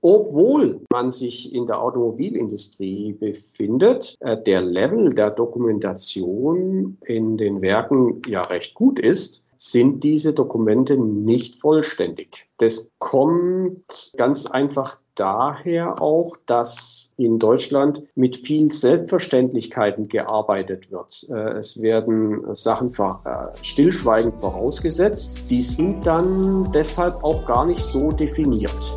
obwohl man sich in der Automobilindustrie befindet, äh, der Level der Dokumentation in den Werken ja recht gut ist, sind diese Dokumente nicht vollständig. Das kommt ganz einfach daher auch, dass in Deutschland mit viel Selbstverständlichkeiten gearbeitet wird. Äh, es werden Sachen äh, stillschweigend vorausgesetzt. Die sind dann deshalb auch gar nicht so definiert.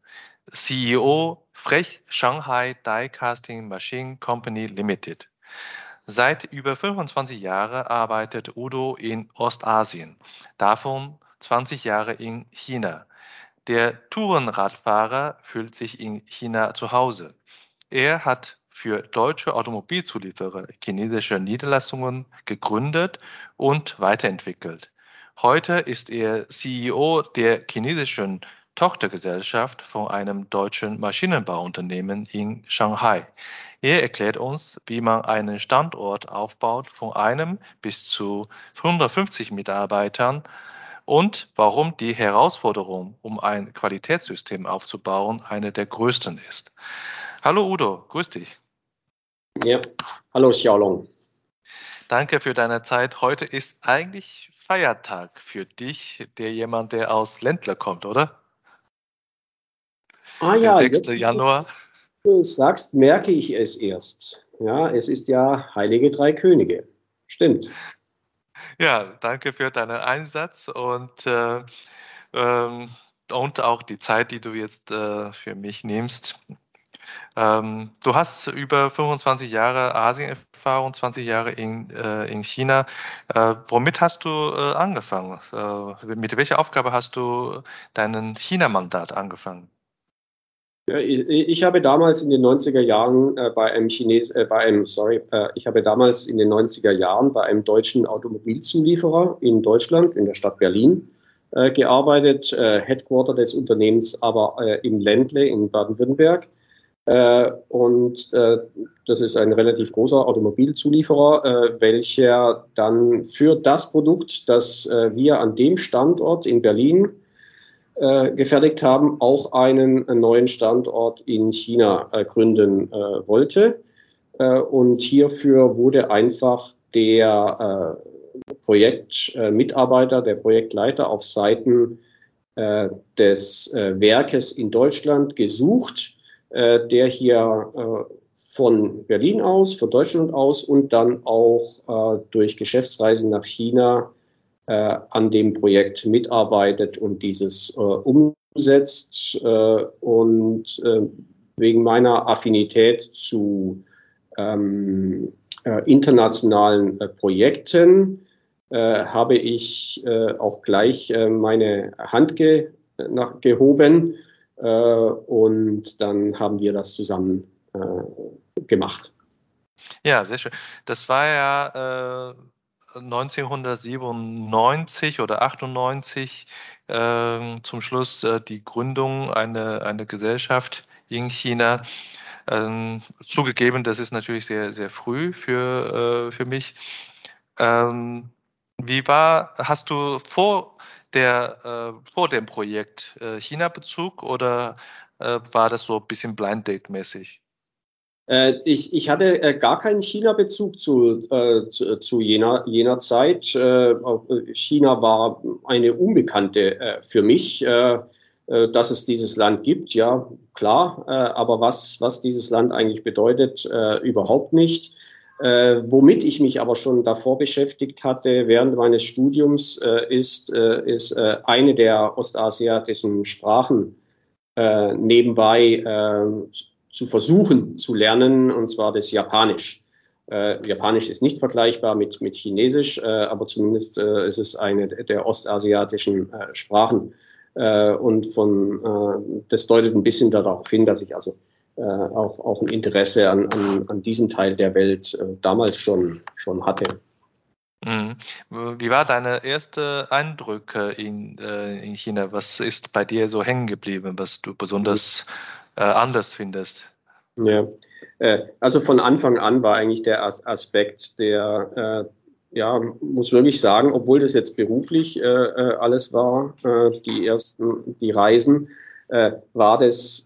CEO Frech Shanghai Die Casting Machine Company Limited. Seit über 25 Jahren arbeitet Udo in Ostasien, davon 20 Jahre in China. Der Tourenradfahrer fühlt sich in China zu Hause. Er hat für deutsche Automobilzulieferer chinesische Niederlassungen gegründet und weiterentwickelt. Heute ist er CEO der chinesischen Tochtergesellschaft von einem deutschen Maschinenbauunternehmen in Shanghai. Er erklärt uns, wie man einen Standort aufbaut von einem bis zu 150 Mitarbeitern und warum die Herausforderung, um ein Qualitätssystem aufzubauen, eine der größten ist. Hallo Udo, grüß dich. Ja, hallo Xiaolong. Danke für deine Zeit. Heute ist eigentlich Feiertag für dich, der jemand, der aus Ländler kommt, oder? Ah ja, 6. Jetzt, Januar. Du sagst, merke ich es erst. Ja, es ist ja Heilige Drei Könige. Stimmt. Ja, danke für deinen Einsatz und, äh, ähm, und auch die Zeit, die du jetzt äh, für mich nimmst. Ähm, du hast über 25 Jahre Asienerfahrung, 20 Jahre in, äh, in China. Äh, womit hast du äh, angefangen? Äh, mit welcher Aufgabe hast du deinen China-Mandat angefangen? Ich habe damals in den 90er Jahren äh, bei einem Chines, äh, bei einem, sorry, äh, ich habe damals in den 90er Jahren bei einem deutschen Automobilzulieferer in Deutschland, in der Stadt Berlin, äh, gearbeitet, äh, Headquarter des Unternehmens aber in Ländle in Baden-Württemberg. und das ist ein relativ großer Automobilzulieferer, welcher dann für das Produkt, das wir an dem Standort in Berlin äh, gefertigt haben, auch einen, einen, neuen Standort in China äh, gründen äh, wollte. Äh, und hierfür wurde einfach der äh, Projektmitarbeiter, der Projektleiter auf Seiten des Werkes in Deutschland gesucht, der hier von Berlin aus, von Deutschland aus und dann auch durch Geschäftsreisen nach China äh, an dem Projekt mitarbeitet und dieses äh, umsetzt. Äh, und äh, wegen meiner Affinität zu ähm, äh, internationalen äh, Projekten habe ich auch gleich meine Hand ge nach, gehoben und dann haben wir das zusammen gemacht. Ja, sehr schön. Das war ja 1997 oder 98 äh, zum Schluss äh, die Gründung einer eine Gesellschaft in China. Ähm, zugegeben, das ist natürlich sehr, sehr früh für, äh, für mich. Ähm, wie war, hast du vor, der, äh, vor dem Projekt äh, China-Bezug oder äh, war das so ein bisschen Blind Date-mäßig? Äh, ich, ich hatte äh, gar keinen China-Bezug zu, äh, zu, zu, jener, jener Zeit. Äh, China war eine Unbekannte äh, für mich. Äh, dass es dieses Land gibt, ja, klar, aber was, was dieses Land eigentlich bedeutet, überhaupt nicht. womit ich mich aber schon davor beschäftigt hatte während meines Studiums, ist, ist eine der ostasiatischen Sprachen nebenbei zu versuchen zu lernen, und zwar das Japanisch. Äh, Japanisch ist nicht vergleichbar mit, mit Chinesisch, äh, aber zumindest äh, ist es eine der ostasiatischen äh, Sprachen. Äh, und von, äh, das deutet ein bisschen darauf hin, dass ich also auch, auch ein Interesse an, an, an diesem Teil der Welt damals schon, schon hatte. Mhm. Wie war deine erste Eindrücke in, in China? Was ist bei dir so hängen geblieben, was du besonders äh, anders findest? Ja, äh, also von Anfang an war eigentlich der Aspekt, der, äh, ja, muss wirklich sagen, obwohl das jetzt beruflich äh, alles war, die ersten, die Reisen, war das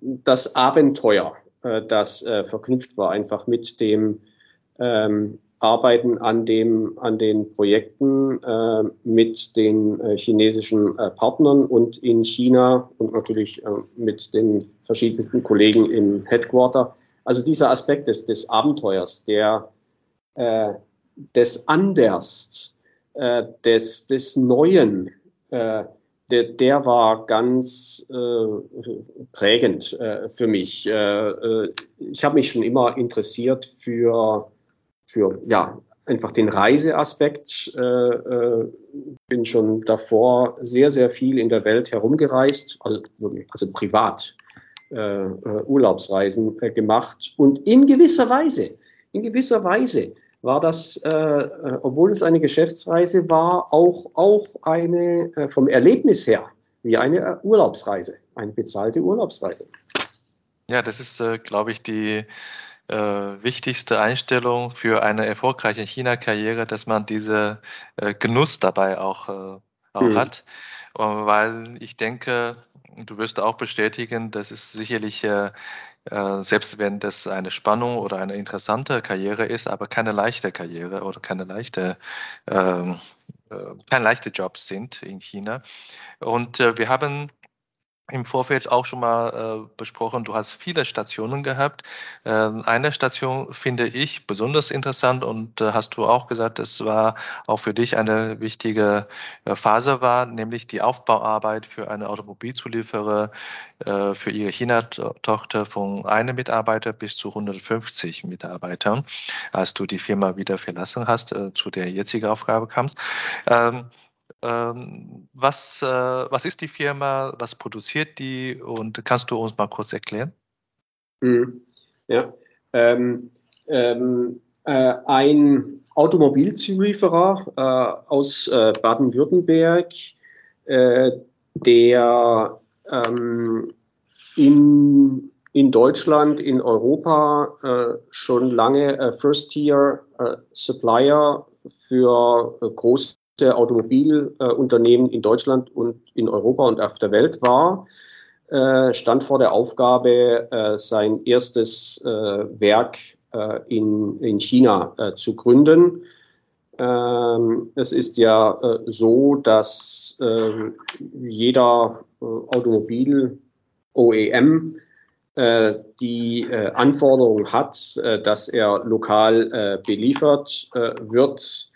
das Abenteuer, das verknüpft war einfach mit dem ähm, arbeiten an, dem, an den Projekten äh, mit den äh, chinesischen äh, Partnern und in China und natürlich äh, mit den verschiedensten Kollegen im Headquarter. Also dieser Aspekt des, des Abenteuers, der äh, des Anders, äh, des, des Neuen, der, der war ganz prägend für mich. ich habe mich schon immer interessiert für für ja, einfach den Reiseaspekt. Äh, äh, bin schon davor sehr, sehr viel in der Welt herumgereist, also, also privat äh, äh, Urlaubsreisen äh, gemacht. Und in gewisser Weise, in gewisser Weise war das, äh, obwohl es eine Geschäftsreise war, auch, auch eine vom Erlebnis her wie eine Urlaubsreise, eine bezahlte Urlaubsreise. Ja, das ist, glaube ich, die äh, wichtigste Einstellung für eine erfolgreiche China-Karriere, dass man diese äh, Genuss dabei auch, äh, auch mhm. hat. weil ich denke, du wirst auch bestätigen, das ist sicherlich, äh, äh, selbst wenn das eine Spannung oder eine interessante Karriere ist, aber keine leichte Karriere oder keine leichte ähm, äh, keine leichte Jobs sind in China. Und äh, wir haben im Vorfeld auch schon mal äh, besprochen, du hast viele Stationen gehabt. Äh, eine Station finde ich besonders interessant und äh, hast du auch gesagt, das war auch für dich eine wichtige äh, Phase war, nämlich die Aufbauarbeit für eine Automobilzulieferer äh, für ihre China-Tochter von einem Mitarbeiter bis zu 150 Mitarbeitern, als du die Firma wieder verlassen hast, äh, zu der jetzigen Aufgabe kamst. Ähm, was, äh, was ist die Firma? Was produziert die? Und kannst du uns mal kurz erklären? Mhm. Ja, ähm, ähm, äh, ein Automobilzulieferer äh, aus äh, Baden-Württemberg, äh, der ähm, in, in Deutschland, in Europa äh, schon lange First-Tier-Supplier für große Automobilunternehmen in Deutschland und in Europa und auf der Welt war, äh, stand vor der Aufgabe, äh, sein erstes äh, Werk in, in China zu gründen. Ähm, es ist ja so, dass jeder Automobil-OEM die Anforderung hat, dass er lokal beliefert wird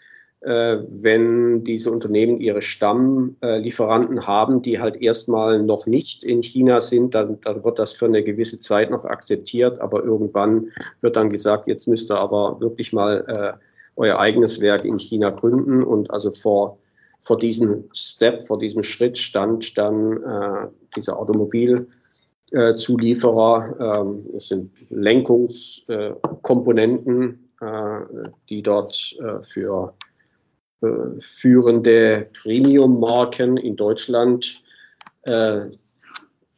wenn diese Unternehmen ihre Stammlieferanten haben, die halt erstmal noch nicht in China sind, dann, dann, wird das für eine gewisse Zeit noch akzeptiert, aber irgendwann wird dann gesagt, jetzt müsst ihr aber wirklich mal äh, euer eigenes Werk in China gründen und also vor vor diesem Step, vor diesem Schritt stand dann äh, dieser Automobilzulieferer. Äh, ähm, es sind Lenkungskomponenten, äh, die dort äh, für äh, führende Premium-Marken in Deutschland äh,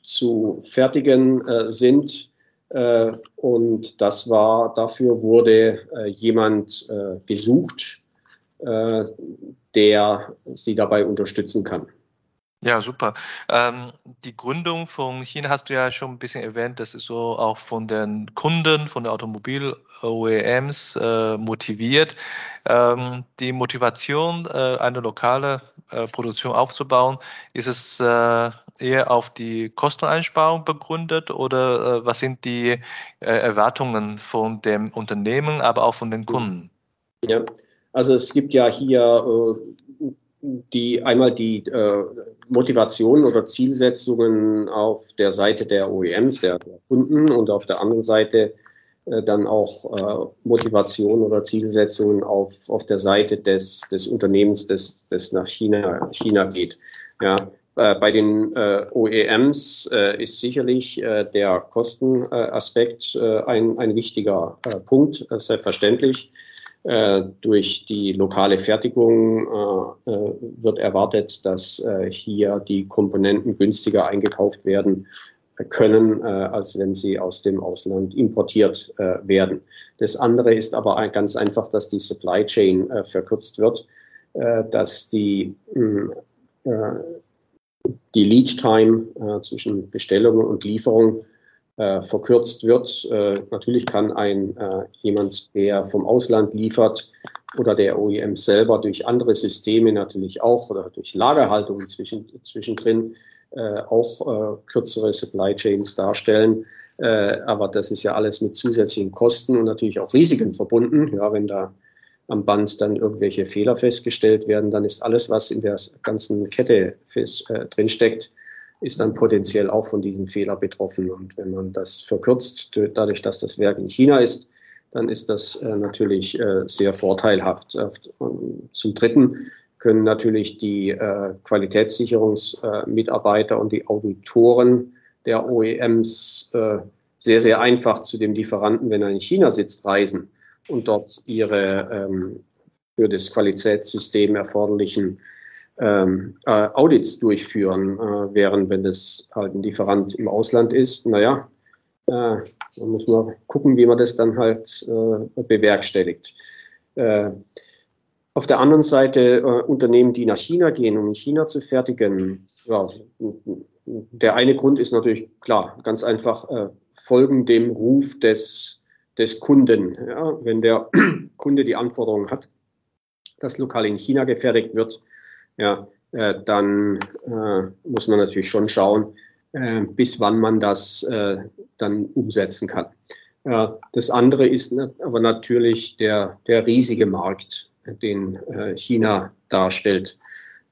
zu fertigen äh, sind. Äh, und das war, dafür wurde äh, jemand äh, gesucht, der sie dabei unterstützen kann. Ja, super. Ähm, die Gründung von China hast du ja schon ein bisschen erwähnt. Das ist so auch von den Kunden, von den Automobil-OEMs äh, motiviert. Ähm, die Motivation, äh, eine lokale äh, Produktion aufzubauen, ist es äh, eher auf die Kosteneinsparung begründet oder äh, was sind die äh, Erwartungen von dem Unternehmen, aber auch von den Kunden? Ja, also es gibt ja hier die einmal die äh, Motivationen oder Zielsetzungen auf der Seite der OEMs, der, der Kunden und auf der anderen Seite äh, dann auch äh, Motivation oder Zielsetzungen auf, auf der Seite des, des Unternehmens, das, das nach China, China geht. Ja, äh, bei den äh, OEMs äh, ist sicherlich äh, der Kostenaspekt äh, ein, ein wichtiger äh, Punkt, selbstverständlich. Durch die lokale Fertigung wird erwartet, dass hier die Komponenten günstiger eingekauft werden können, als wenn sie aus dem Ausland importiert werden. Das andere ist aber ganz einfach, dass die Supply Chain verkürzt wird, dass die die Lead Time äh, zwischen Bestellung und Lieferung äh, verkürzt wird. Äh, natürlich kann ein äh, jemand, der vom Ausland liefert oder der OEM selber durch andere Systeme natürlich auch oder durch Lagerhaltung zwischen, zwischendrin äh, auch äh, kürzere Supply Chains darstellen. aber das ist ja alles mit zusätzlichen Kosten und natürlich auch Risiken verbunden. Ja, wenn da am Band dann irgendwelche Fehler festgestellt werden, dann ist alles, was in der ganzen Kette fest, äh, drinsteckt, ist dann potenziell auch von diesem Fehler betroffen. Und wenn man das verkürzt, dadurch, dass das Werk in China ist, dann ist das äh, natürlich äh, sehr vorteilhaft. Zum Dritten können natürlich die äh, Qualitätssicherungsmitarbeiter und die Auditoren der OEMs äh, sehr, sehr einfach zu dem Lieferanten, wenn er in China sitzt, reisen und dort ihre ähm, für das Qualitätssystem erforderlichen ähm, äh, Audits durchführen, äh, während wenn das halt ein Lieferant im Ausland ist, naja, äh, dann muss man gucken, wie man das dann halt äh, bewerkstelligt. Äh, auf der anderen Seite äh, Unternehmen, die nach China gehen, um in China zu fertigen, ja, der eine Grund ist natürlich klar, ganz einfach äh, folgen dem Ruf des des Kunden. Ja, wenn der Kunde die Anforderung hat, dass lokal in China gefertigt wird, ja, äh, dann äh, muss man natürlich schon schauen, äh, bis wann man das äh, dann umsetzen kann. das andere ist aber natürlich der, der riesige Markt, den äh, China darstellt.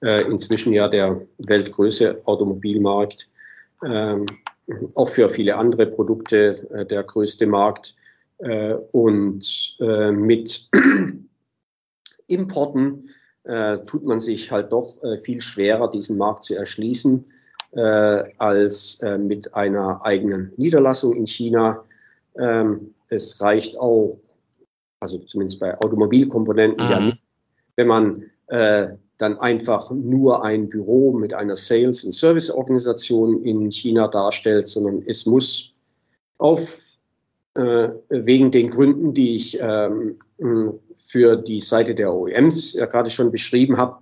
Äh, inzwischen ja der weltgrößte Automobilmarkt, ähm, auch für viele andere Produkte der größte Markt. Äh, und äh, mit Importen äh, tut man sich halt doch viel schwerer, diesen Markt zu erschließen, als mit einer eigenen Niederlassung in China. Ähm, es reicht auch, also zumindest bei Automobilkomponenten, mhm. ja nicht, wenn man dann einfach nur ein Büro mit einer Sales- und Serviceorganisation in China darstellt, sondern es muss auf äh, wegen den Gründen, die ich ähm, für die Seite der OEMs ja gerade schon beschrieben habe,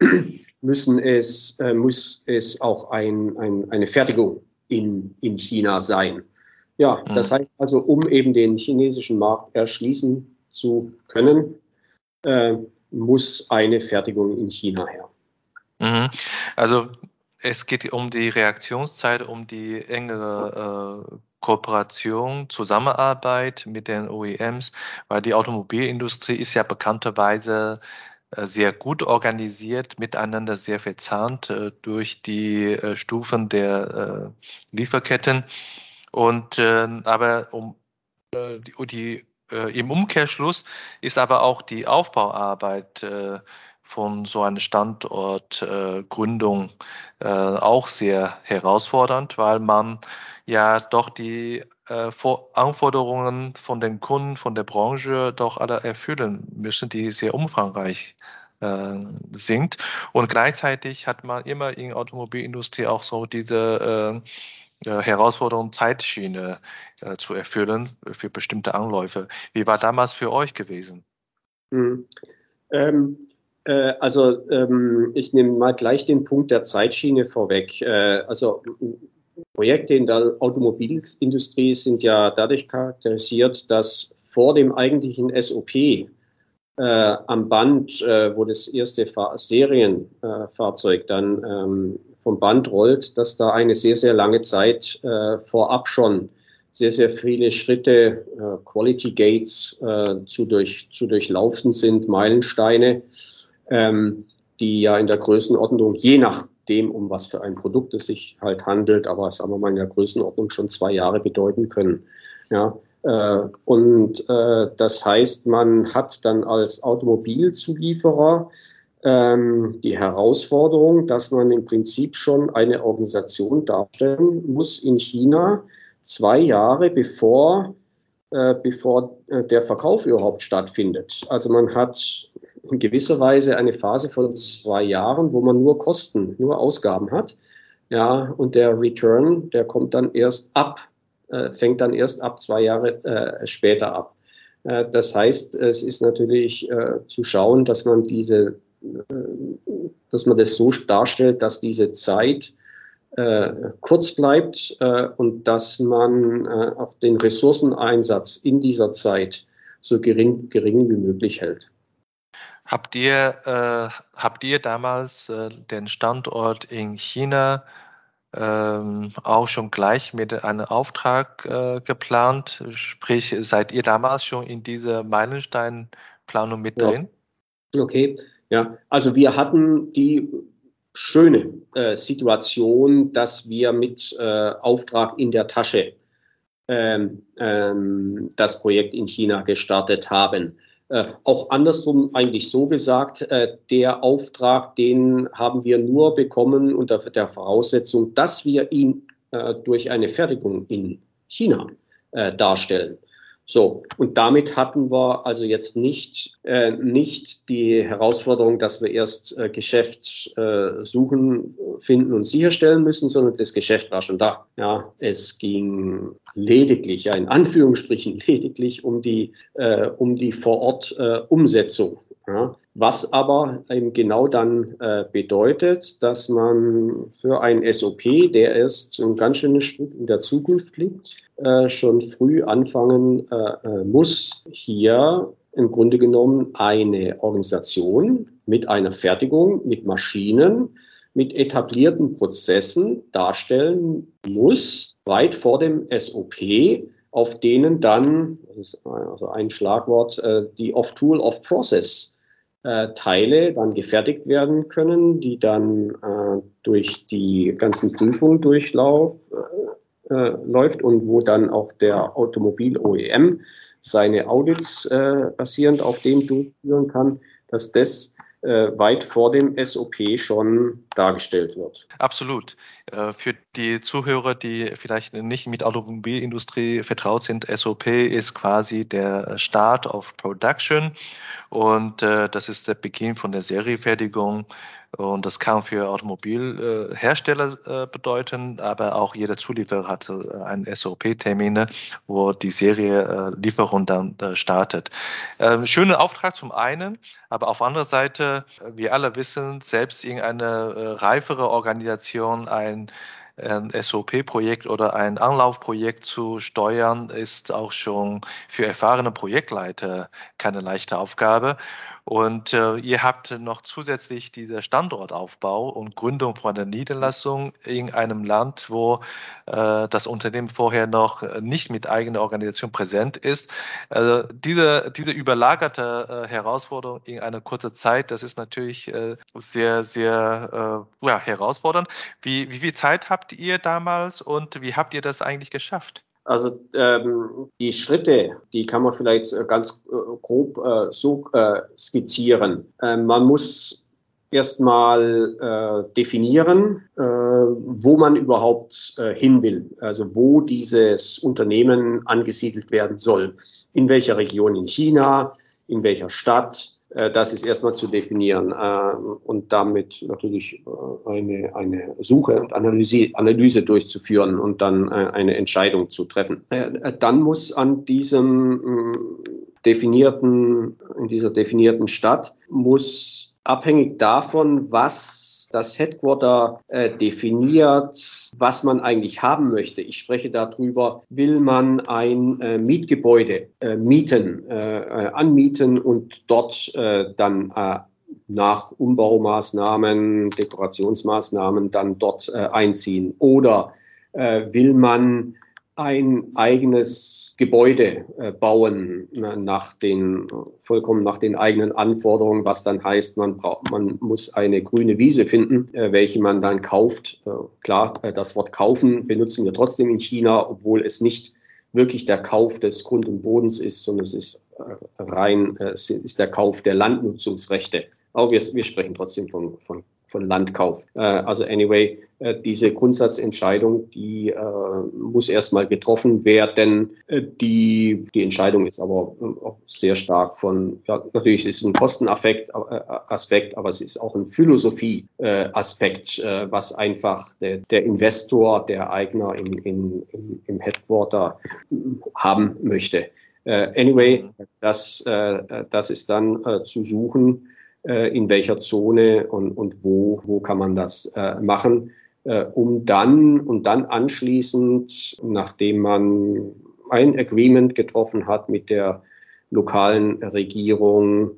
müssen es, äh, muss es auch ein, ein, eine Fertigung in, in China sein. Ja, mhm. das heißt also, um eben den chinesischen Markt erschließen zu können, äh, muss eine Fertigung in China her. Mhm. Also es geht um die Reaktionszeit, um die engere äh, Kooperation, Zusammenarbeit mit den OEMs, weil die Automobilindustrie ist ja bekannterweise äh, sehr gut organisiert, miteinander sehr verzahnt äh, durch die äh, Stufen der Lieferketten. Und aber um die, die im Umkehrschluss ist aber auch die Aufbauarbeit von so einer Standortgründung auch sehr herausfordernd, weil man ja doch die äh, Anforderungen von den Kunden, von der Branche doch alle erfüllen müssen, die sehr umfangreich äh, sind. Und gleichzeitig hat man immer in der Automobilindustrie auch so diese äh, äh, Herausforderung, Zeitschiene äh, zu erfüllen für bestimmte Anläufe. Wie war damals für euch gewesen? Mhm. Ähm, äh, also ähm, ich nehme mal gleich den Punkt der Zeitschiene vorweg. Also Projekte in der Automobilindustrie sind ja dadurch charakterisiert, dass vor dem eigentlichen SOP äh, am Band, äh, wo das erste Fahr Serienfahrzeug dann ähm, vom Band rollt, dass da eine sehr, sehr lange Zeit äh, vorab schon sehr, sehr viele Schritte, äh, Quality Gates äh, zu, durch, zu durchlaufen sind, Meilensteine, ähm, die ja in der Größenordnung je nach dem, um was für ein Produkt es sich halt handelt, aber sagen wir mal in der Größenordnung schon zwei Jahre bedeuten können. Ja, äh, und äh, das heißt, man hat dann als Automobilzulieferer ähm, die Herausforderung, dass man im Prinzip schon eine Organisation darstellen muss in China, zwei Jahre bevor, äh, bevor äh, der Verkauf überhaupt stattfindet. Also man hat in gewisser Weise eine Phase von zwei Jahren, wo man nur Kosten, nur Ausgaben hat. Ja, und der Return, der kommt dann erst ab, äh, fängt dann erst ab zwei Jahre äh, später ab. Äh, das heißt, es ist natürlich äh, zu schauen, dass man diese dass man das so darstellt, dass diese Zeit äh, kurz bleibt äh, und dass man äh, auch den Ressourceneinsatz in dieser Zeit so gering, gering wie möglich hält. Habt ihr, äh, habt ihr damals äh, den Standort in China ähm, auch schon gleich mit einem Auftrag äh, geplant? Sprich, seid ihr damals schon in dieser Meilensteinplanung mit drin? Ja. Okay, ja, also wir hatten die schöne äh, Situation, dass wir mit äh, Auftrag in der Tasche ähm, ähm, das Projekt in China gestartet haben. Äh, auch andersrum eigentlich so gesagt, äh, der Auftrag, den haben wir nur bekommen unter der Voraussetzung, dass wir ihn äh, durch eine Fertigung in China äh, darstellen. So, und damit hatten wir also jetzt nicht, äh, nicht die Herausforderung, dass wir erst äh, Geschäft äh, suchen, finden und sicherstellen müssen, sondern das Geschäft war schon da. Ja, es ging lediglich, ja, in Anführungsstrichen lediglich um die, äh, um die vor Ort äh. Ja, was aber eben genau dann äh, bedeutet, dass man für ein SOP, der erst ein ganz schönes Stück in der Zukunft liegt, äh, schon früh anfangen äh, äh muss, hier im Grunde genommen eine Organisation mit einer Fertigung, mit Maschinen, mit etablierten Prozessen darstellen muss, weit vor dem SOP, auf denen dann, das ist also ein Schlagwort, äh, die Off-Tool, Off-Process äh, Teile dann gefertigt werden können, die dann äh, durch die ganzen Prüfungen durchlauf, äh, äh, läuft und wo dann auch der Automobil-OEM seine Audits äh, basierend auf dem durchführen kann, dass das weit vor dem SOP schon dargestellt wird. Absolut. Äh, für die Zuhörer, die vielleicht nicht mit Automobilindustrie vertraut sind, SOP ist quasi der Start of Production und äh, das ist der Beginn von der Seriefertigung und das kann für Automobilhersteller äh, bedeuten, aber auch jeder Zulieferer hat äh, einen SOP-Termin, wo die Serielieferung dann äh, startet. Ähm, schöner Auftrag zum einen, aber auf anderer Seite, wir alle wissen, selbst in eine reifere Organisation ein ein SOP-Projekt oder ein Anlaufprojekt zu steuern, ist auch schon für erfahrene Projektleiter keine leichte Aufgabe. Und äh, ihr habt noch zusätzlich diese Standortaufbau und Gründung von der Niederlassung in einem Land, wo äh, das Unternehmen vorher noch nicht mit eigener Organisation präsent ist. Also diese, diese überlagerte äh, Herausforderung in einer kurzen Zeit, das ist natürlich äh, sehr, sehr äh, ja, herausfordernd. Wie, wie viel Zeit habt ihr damals und wie habt ihr das eigentlich geschafft? Also ähm, die Schritte, die kann man vielleicht äh, ganz äh, grob äh, so äh, skizzieren. Äh, man muss erstmal äh, definieren, äh, wo man überhaupt hin will, also wo dieses Unternehmen angesiedelt werden soll, in welcher Region in China, in welcher Stadt, das ist erstmal zu definieren äh, und damit natürlich äh, eine, eine Suche und Analyse, Analyse durchzuführen und dann eine Entscheidung zu treffen. Dann muss an diesem definierten, in dieser definierten Stadt muss abhängig davon, was das Headquarter äh, definiert, was man eigentlich haben möchte. Ich spreche darüber, will man ein äh, Mietgebäude äh, mieten, äh, äh, anmieten und dort äh, dann nach Umbaumaßnahmen, Dekorationsmaßnahmen dann dort einziehen. Oder will man ein eigenes Gebäude äh, bauen nach den vollkommen nach den eigenen Anforderungen, was dann heißt, man braucht, man muss eine grüne Wiese finden, äh, welche man dann kauft. Äh, klar, das Wort kaufen benutzen wir trotzdem in China, obwohl es nicht wirklich der Kauf des Grund und Bodens ist, sondern es ist rein, es ist der Kauf der Landnutzungsrechte. Aber wir, wir sprechen trotzdem von, von von Landkauf. Äh, also anyway, äh, diese Grundsatzentscheidung, die äh, muss erstmal getroffen werden. Die, die Entscheidung ist aber auch sehr stark von, ja, natürlich ist es ein Kostenaspekt, Aspekt, aber es ist auch ein Philosophie-Aspekt, was einfach der, der Investor, der Eigner in, in, im, im Headquarter haben möchte. Anyway, das, das ist dann zu suchen äh, in welcher Zone und, und wo, wo kann man das äh, machen, äh, um dann und dann anschließend, nachdem man ein Agreement getroffen hat mit der lokalen Regierung,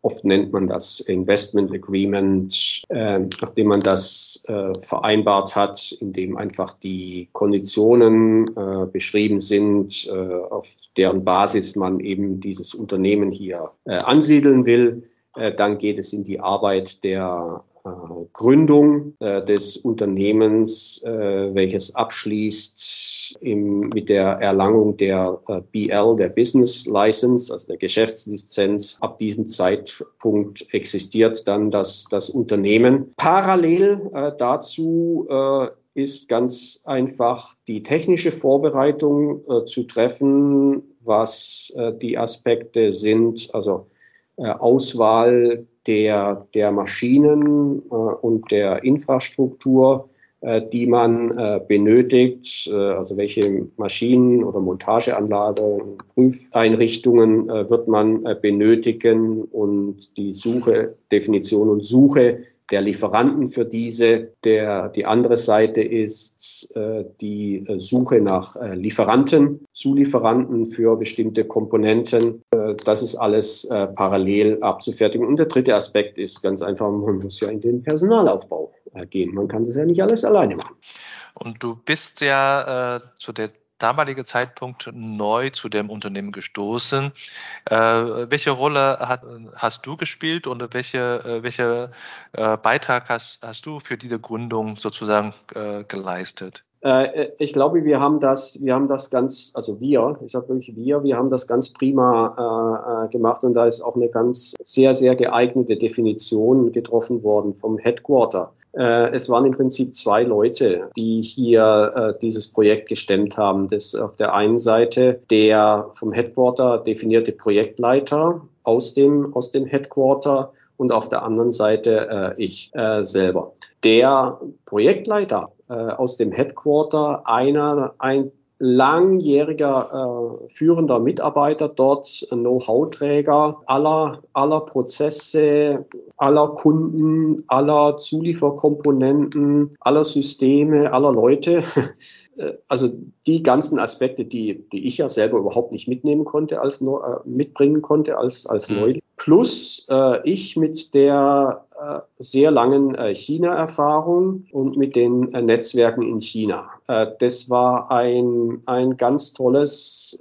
oft nennt man das Investment Agreement, äh, nachdem man das äh, vereinbart hat, in dem einfach die Konditionen äh, beschrieben sind, äh, auf deren Basis man eben dieses Unternehmen hier äh, ansiedeln will, äh, dann geht es in die Arbeit der äh, Gründung äh, des Unternehmens, welches abschließt im, mit der Erlangung der BL, der Business License, also der Geschäftslizenz. Ab diesem Zeitpunkt existiert dann das, das Unternehmen. Parallel dazu ist ganz einfach die technische Vorbereitung zu treffen, was die Aspekte sind, also äh, Auswahl der, der Maschinen äh, und der Infrastruktur, äh, die man benötigt, also welche Maschinen oder Montageanlagen, Prüfeinrichtungen wird man benötigen und die Suche, Definition und Suche der Lieferanten für diese. Der, die andere Seite ist äh, die äh, Suche nach äh, Lieferanten, Zulieferanten für bestimmte Komponenten. Äh, das ist alles äh, parallel abzufertigen. Und der dritte Aspekt ist ganz einfach, man muss ja in den Personalaufbau äh, gehen. Man kann das ja nicht alles alleine machen. Und du bist ja zu der damalige Zeitpunkt neu zu dem Unternehmen gestoßen. Äh, welche Rolle hat, hast du gespielt und welche, äh, welche äh, Beitrag hast, hast du für diese Gründung sozusagen äh, geleistet? Äh, ich glaube, wir haben das, wir haben das ganz, also wir, ich sage wirklich wir, wir haben das ganz prima äh, gemacht und da ist auch eine ganz sehr, sehr geeignete Definition getroffen worden vom Headquarter. Äh, es waren im Prinzip zwei Leute, die hier äh, dieses Projekt gestemmt haben. Das auf der einen Seite der vom Headquarter definierte Projektleiter aus dem, aus dem Headquarter und auf der anderen Seite äh, ich äh, selber. Der Projektleiter äh, aus dem Headquarter, einer, ein langjähriger äh, führender Mitarbeiter dort, Know-how-Träger aller, aller Prozesse, aller Kunden, aller Zulieferkomponenten, aller Systeme, aller Leute. Äh, also die ganzen Aspekte, die, die ich ja selber überhaupt nicht mitnehmen konnte, als äh, mitbringen konnte als, als mhm. Neuling. Plus äh, ich mit der äh, sehr langen äh, China-Erfahrung und mit den äh, Netzwerken in China. das war ein, ein ganz tolles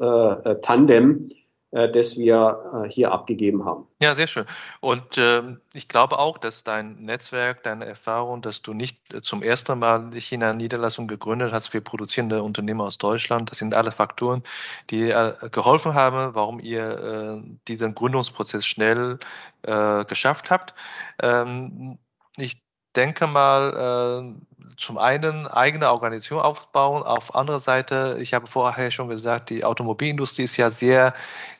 Tandem, äh, das wir äh, hier abgegeben haben. Ja, sehr schön. Und ähm, ich glaube auch, dass dein Netzwerk, deine Erfahrung, dass du nicht zum ersten Mal China-Niederlassung gegründet hast für produzierende Unternehmer aus Deutschland, das sind alle Faktoren, die äh, geholfen haben, warum ihr äh, diesen Gründungsprozess schnell äh, geschafft habt. Ähm, ich denke mal, äh, zum einen eigene Organisation aufbauen, auf andere Seite, ich habe vorher schon gesagt, die Automobilindustrie ist ja sehr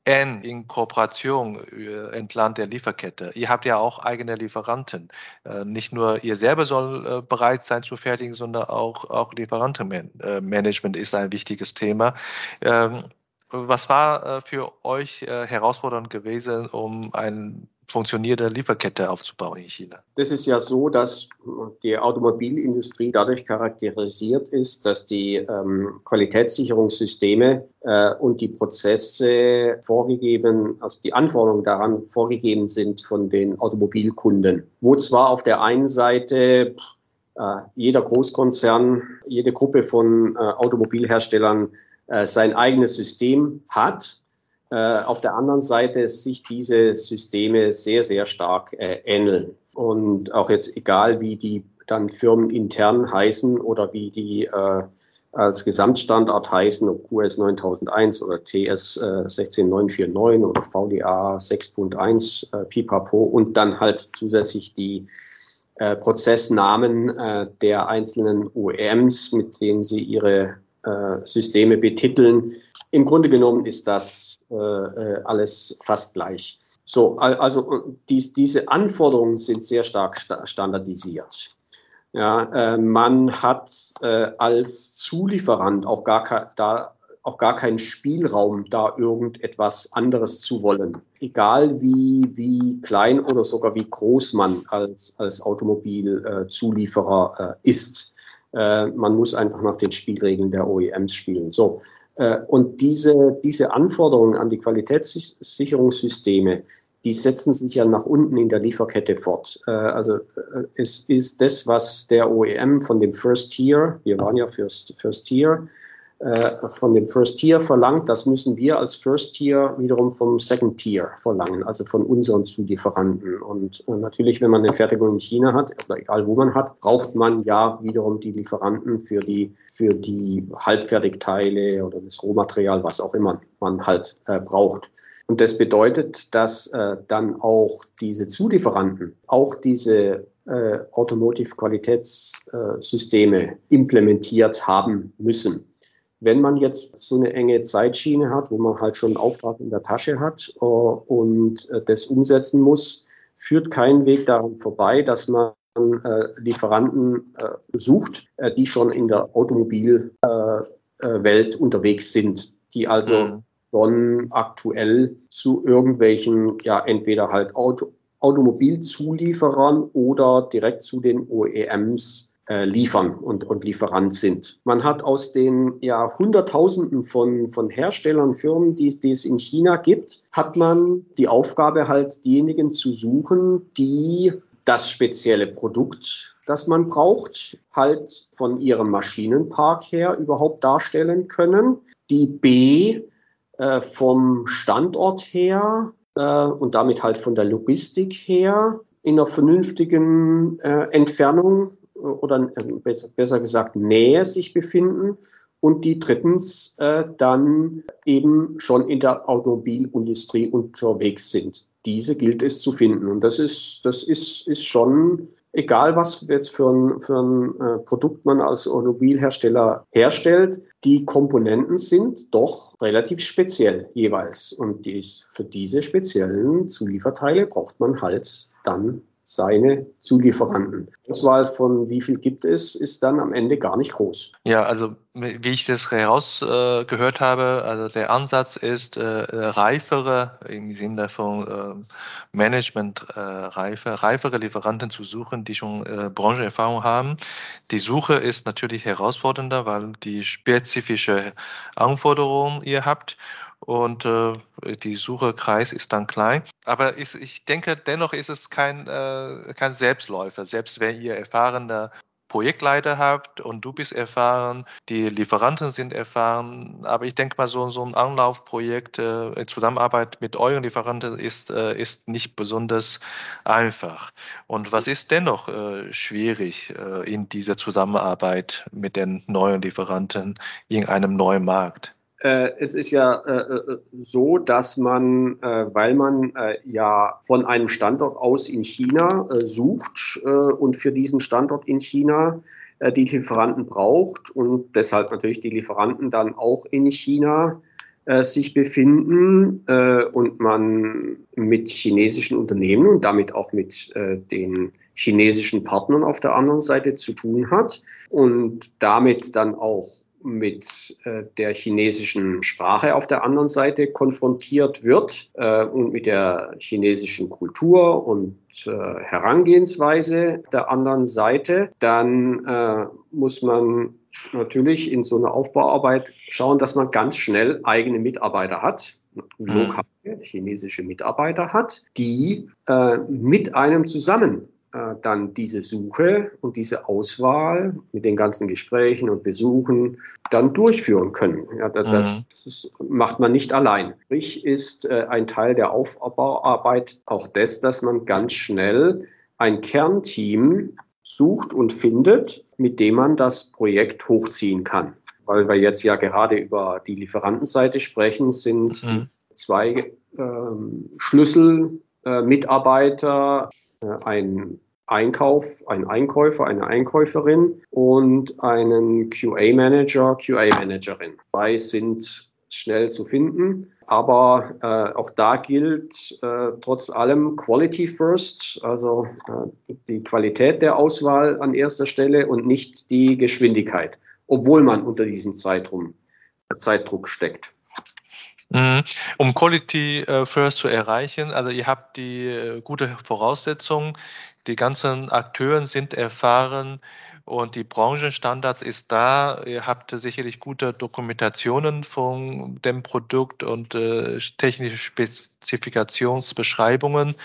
eng in Kooperation äh, entlang der Lieferkette. Ihr habt ja auch eigene Lieferanten. Äh, nicht nur ihr selber soll bereit sein zu fertigen, sondern auch, auch Lieferantenmanagement ist ein wichtiges Thema. Ähm, was war für euch herausfordernd gewesen, um ein funktionierende Lieferkette aufzubauen in China? Das ist ja so, dass die Automobilindustrie dadurch charakterisiert ist, dass die ähm, Qualitätssicherungssysteme äh, und die Prozesse vorgegeben, also die Anforderungen daran vorgegeben sind von den Automobilkunden. Wo zwar auf der einen Seite äh, jeder Großkonzern, jede Gruppe von äh, Automobilherstellern äh, sein eigenes System hat, auf der anderen Seite sich diese Systeme sehr, sehr stark äh, ähneln. Und auch jetzt egal, wie die dann Firmen intern heißen oder wie die äh, als Gesamtstandard heißen, ob QS 9001 oder TS äh, 16949 oder VDA 6.1 äh, Pipapo und dann halt zusätzlich die äh, Prozessnamen äh, der einzelnen OEMs, mit denen sie ihre äh, Systeme betiteln. Im Grunde genommen ist das äh, äh, alles fast gleich. So, also dies, diese Anforderungen sind sehr stark sta standardisiert. Ja, äh, man hat äh, als Zulieferant auch gar, da, auch gar keinen Spielraum, da irgendetwas anderes zu wollen. Egal wie, wie klein oder sogar wie groß man als, als Automobilzulieferer äh, ist. Äh, man muss einfach nach den Spielregeln der OEMs spielen. So. Äh, und diese, diese Anforderungen an die Qualitätssicherungssysteme, die setzen sich ja nach unten in der Lieferkette fort. Äh, also äh, es ist das, was der OEM von dem First Tier, wir waren ja First, First Tier, von dem First Tier verlangt, das müssen wir als First Tier wiederum vom Second Tier verlangen, also von unseren Zulieferanten. Und natürlich, wenn man eine Fertigung in China hat, oder egal wo man hat, braucht man ja wiederum die Lieferanten für die, für die Halbfertigteile oder das Rohmaterial, was auch immer man halt äh, braucht. Und das bedeutet, dass äh, dann auch diese Zulieferanten auch diese äh, Automotive-Qualitätssysteme äh, implementiert haben müssen. Wenn man jetzt so eine enge Zeitschiene hat, wo man halt schon einen Auftrag in der Tasche hat uh, und uh, das umsetzen muss, führt kein Weg daran vorbei, dass man uh, Lieferanten sucht, die schon in der Automobilwelt unterwegs sind, die also mhm. schon aktuell zu irgendwelchen, ja, entweder halt Auto, Automobilzulieferern oder direkt zu den OEMs äh, liefern und, und Lieferant sind. Man hat aus den ja, Hunderttausenden von, von Herstellern, Firmen, die, die es in China gibt, hat man die Aufgabe halt diejenigen zu suchen, die das spezielle Produkt, das man braucht, halt von ihrem Maschinenpark her überhaupt darstellen können, die B äh, vom Standort her äh, und damit halt von der Logistik her in einer vernünftigen äh, Entfernung oder äh, besser gesagt Nähe sich befinden und die drittens äh, dann eben schon in der Automobilindustrie unterwegs sind. Diese gilt es zu finden und das ist das ist ist schon egal was jetzt für ein, für ein äh, Produkt man als Automobilhersteller herstellt, die Komponenten sind doch relativ speziell jeweils. Und dies, für diese speziellen Zulieferteile braucht man halt dann seine Zulieferanten. Die Auswahl von wie viel gibt es, ist dann am Ende gar nicht groß. Ja, also wie ich das herausgehört äh, habe, also der Ansatz ist äh, reifere, im Sinne von äh, Management äh, reife, reifere Lieferanten zu suchen, die schon äh, Branchenerfahrung haben. Die Suche ist natürlich herausfordernder, weil die spezifische Anforderungen ihr habt und äh, die Suchekreis ist dann klein. Aber ist, ich denke, dennoch ist es kein, äh, kein Selbstläufer. Selbst wenn ihr erfahrene Projektleiter habt und du bist erfahren, die Lieferanten sind erfahren, aber ich denke mal, so, so ein Anlaufprojekt äh, in Zusammenarbeit mit euren Lieferanten ist, äh, ist nicht besonders einfach. Und was ist dennoch äh, schwierig äh, in dieser Zusammenarbeit mit den neuen Lieferanten in einem neuen Markt? Äh, es ist ja äh, äh, so, dass man, äh, weil man äh, ja von einem Standort aus in China äh, sucht und für diesen Standort in China die Lieferanten braucht und deshalb natürlich die Lieferanten dann auch in China sich befinden und man mit chinesischen Unternehmen und damit auch mit den chinesischen Partnern auf der anderen Seite zu tun hat und damit dann auch mit äh, der chinesischen Sprache auf der anderen Seite konfrontiert wird äh, und mit der chinesischen Kultur und äh, Herangehensweise der anderen Seite, dann muss man natürlich in so einer Aufbauarbeit schauen, dass man ganz schnell eigene Mitarbeiter hat, lokale chinesische Mitarbeiter hat, die mit einem zusammen äh, dann diese Suche und diese Auswahl mit den ganzen Gesprächen und Besuchen dann durchführen können. Ja, das, mhm. das macht man nicht allein. Sprich ist äh, ein Teil der Aufbauarbeit auch das, dass man ganz schnell ein Kernteam sucht und findet, mit dem man das Projekt hochziehen kann. weil wir jetzt ja gerade über die Lieferantenseite sprechen, sind mhm. zwei ähm, Schlüsselmitarbeiter, äh, ein Einkauf, ein Einkäufer, eine Einkäuferin und einen QA-Manager, QA-Managerin. Zwei sind schnell zu finden. Aber äh, auch da gilt äh, trotz allem Quality First, also äh, die Qualität der Auswahl an erster Stelle und nicht die Geschwindigkeit, obwohl man unter diesem Zeitrum, Zeitdruck steckt. Mhm. Um Quality äh, First zu erreichen, also ihr habt die äh, gute Voraussetzung, die ganzen Akteure sind erfahren und die Branchenstandards ist da. Ihr habt sicherlich gute Dokumentationen von dem Produkt und äh, technische Spezifikationsbeschreibungen.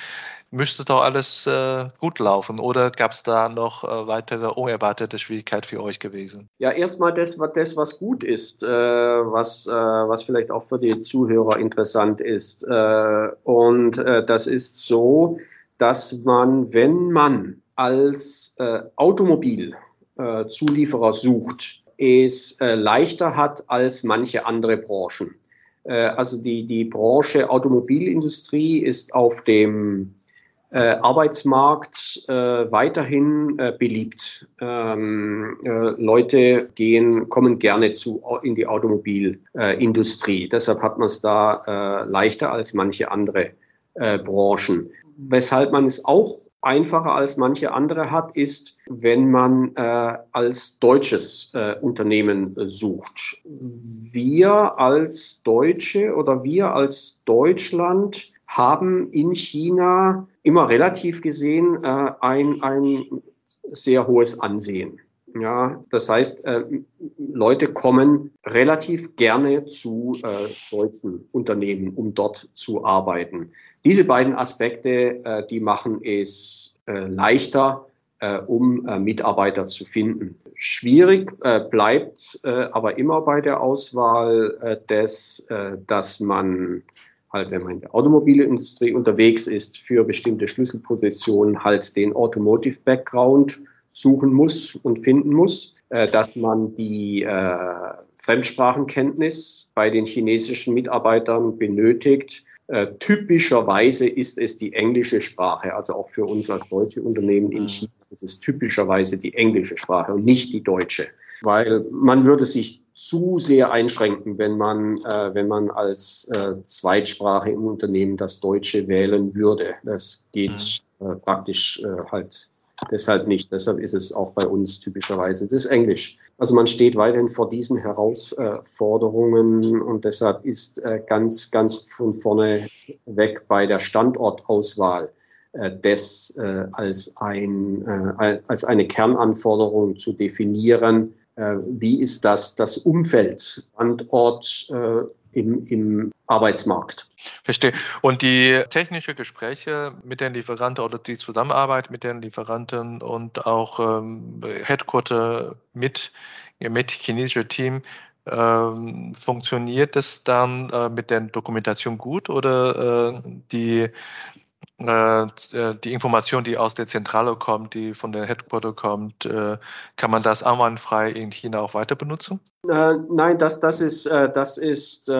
Müsste doch alles äh, gut laufen oder gab es da noch äh, weitere unerwartete Schwierigkeiten für euch gewesen? Ja, erstmal das, das was gut ist, äh, was, äh, was vielleicht auch für die Zuhörer interessant ist. Äh, und das ist so, dass man, wenn man als äh, Automobilzulieferer äh, sucht, es äh, leichter hat als manche andere Branchen. Äh, also die, die Branche Automobilindustrie ist auf dem äh, Arbeitsmarkt äh, weiterhin äh, beliebt. Ähm, äh, Leute gehen, kommen gerne zu, in die Automobilindustrie. Deshalb hat man es da leichter als manche andere Branchen weshalb man es auch einfacher als manche andere hat, ist, wenn man äh, als deutsches äh, Unternehmen äh, sucht. Wir als Deutsche oder wir als Deutschland haben in China immer relativ gesehen äh, ein, ein sehr hohes Ansehen. Ja, das heißt, äh, Leute kommen relativ gerne zu äh, deutschen Unternehmen, um dort zu arbeiten. Diese beiden Aspekte, äh, die machen es äh, leichter, äh, um äh, Mitarbeiter zu finden. Schwierig bleibt aber immer bei der Auswahl des, dass man halt, wenn man in der Automobilindustrie unterwegs ist, für bestimmte Schlüsselpositionen halt den Automotive Background suchen muss und finden muss, äh, dass man die äh, Fremdsprachenkenntnis bei den chinesischen Mitarbeitern benötigt. Äh, typischerweise ist es die englische Sprache, also auch für uns als deutsche Unternehmen in mhm. China ist es typischerweise die englische Sprache und nicht die deutsche, weil man würde sich zu sehr einschränken, wenn man, äh, wenn man als äh, Zweitsprache im Unternehmen das Deutsche wählen würde. Das geht mhm. äh, praktisch äh, halt deshalb nicht. Deshalb ist es auch bei uns typischerweise das Englisch. Also man steht weiterhin vor diesen Herausforderungen und deshalb ist äh, ganz, ganz von vorne weg bei der Standortauswahl äh, das äh, als, ein, als eine Kernanforderung zu definieren. Wie ist das, das Umfeld, Standort im, im Arbeitsmarkt? Verstehe. Und die technische Gespräche mit den Lieferanten oder die Zusammenarbeit mit den Lieferanten und auch ähm, Headquarter mit, mit chinesischen Team, ähm, funktioniert es dann äh, mit der Dokumentation gut oder äh, die die Information, die aus der Zentrale kommt, die von der Headquarter kommt, äh, kann man das einwandfrei in China auch weiter benutzen? Äh, nein, das, das ist, äh, das ist äh,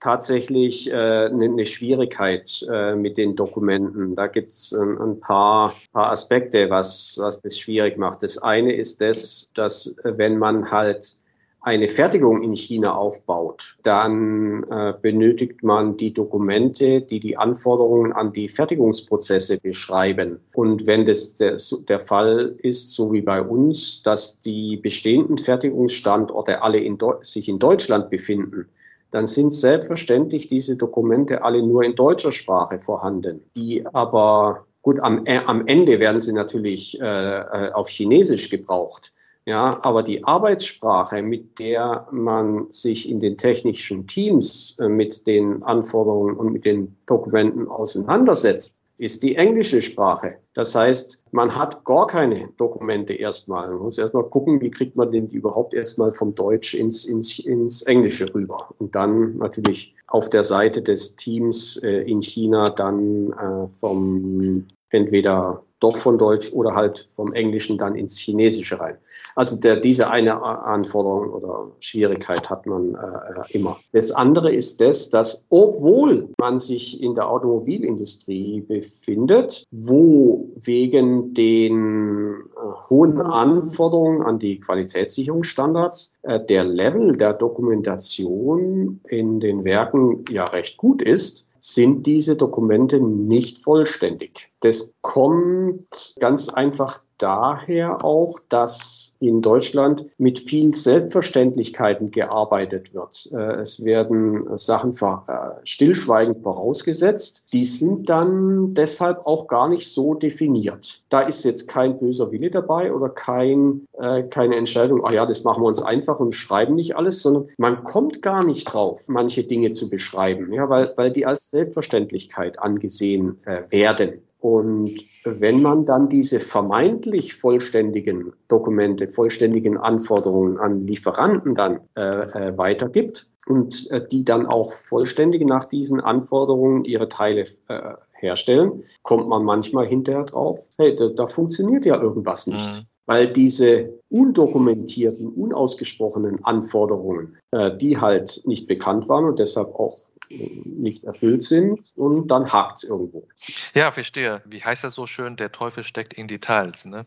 tatsächlich eine, eine Schwierigkeit mit den Dokumenten. Da gibt es ein, ein, paar, paar Aspekte, was, was das schwierig macht. Das eine ist das, dass wenn man halt eine Fertigung in China aufbaut, dann äh, benötigt man die Dokumente, die die Anforderungen an die Fertigungsprozesse beschreiben. Und wenn das der, der Fall ist, so wie bei uns, dass die bestehenden Fertigungsstandorte alle in sich in Deutschland befinden, dann sind selbstverständlich diese Dokumente alle nur in deutscher Sprache vorhanden, die aber Gut, am, äh, am Ende werden sie natürlich äh, äh auf Chinesisch gebraucht. Ja, aber die Arbeitssprache, mit der man sich in den technischen Teams äh, mit den Anforderungen und mit den Dokumenten auseinandersetzt, ist die englische Sprache. Das heißt, man hat gar keine Dokumente erstmal. Man muss erstmal gucken, wie kriegt man denn die überhaupt erstmal vom Deutsch ins, ins, ins Englische rüber. Und dann natürlich auf der Seite des Teams äh, in China dann äh, vom entweder doch von Deutsch oder halt vom Englischen dann ins Chinesische rein. Also der, diese eine Anforderung oder Schwierigkeit hat man äh, immer. Das andere ist das, dass obwohl man sich in der Automobilindustrie befindet, wo wegen den äh, hohen Anforderungen an die Qualitätssicherungsstandards äh, der Level der Dokumentation in den Werken ja recht gut ist, sind diese Dokumente nicht vollständig. Das kommt ganz einfach daher auch, dass in Deutschland mit viel Selbstverständlichkeiten gearbeitet wird. Äh, es werden Sachen äh, stillschweigend vorausgesetzt. Die sind dann deshalb auch gar nicht so definiert. Da ist jetzt kein böser Wille dabei oder kein, äh, keine Entscheidung, ah ja, das machen wir uns einfach und schreiben nicht alles, sondern man kommt gar nicht drauf, manche Dinge zu beschreiben, ja, weil, weil die als Selbstverständlichkeit angesehen werden. Und wenn man dann diese vermeintlich vollständigen Dokumente, vollständigen Anforderungen an Lieferanten dann äh, äh, weitergibt und äh, die dann auch vollständig nach diesen Anforderungen ihre Teile äh, herstellen, kommt man manchmal hinterher drauf, hey, da, da funktioniert ja irgendwas nicht. Mhm weil diese undokumentierten, unausgesprochenen Anforderungen, äh, die halt nicht bekannt waren und deshalb auch nicht erfüllt sind und dann hakt es irgendwo. Ja, verstehe. Wie heißt das so schön? Der Teufel steckt in Details. Ne?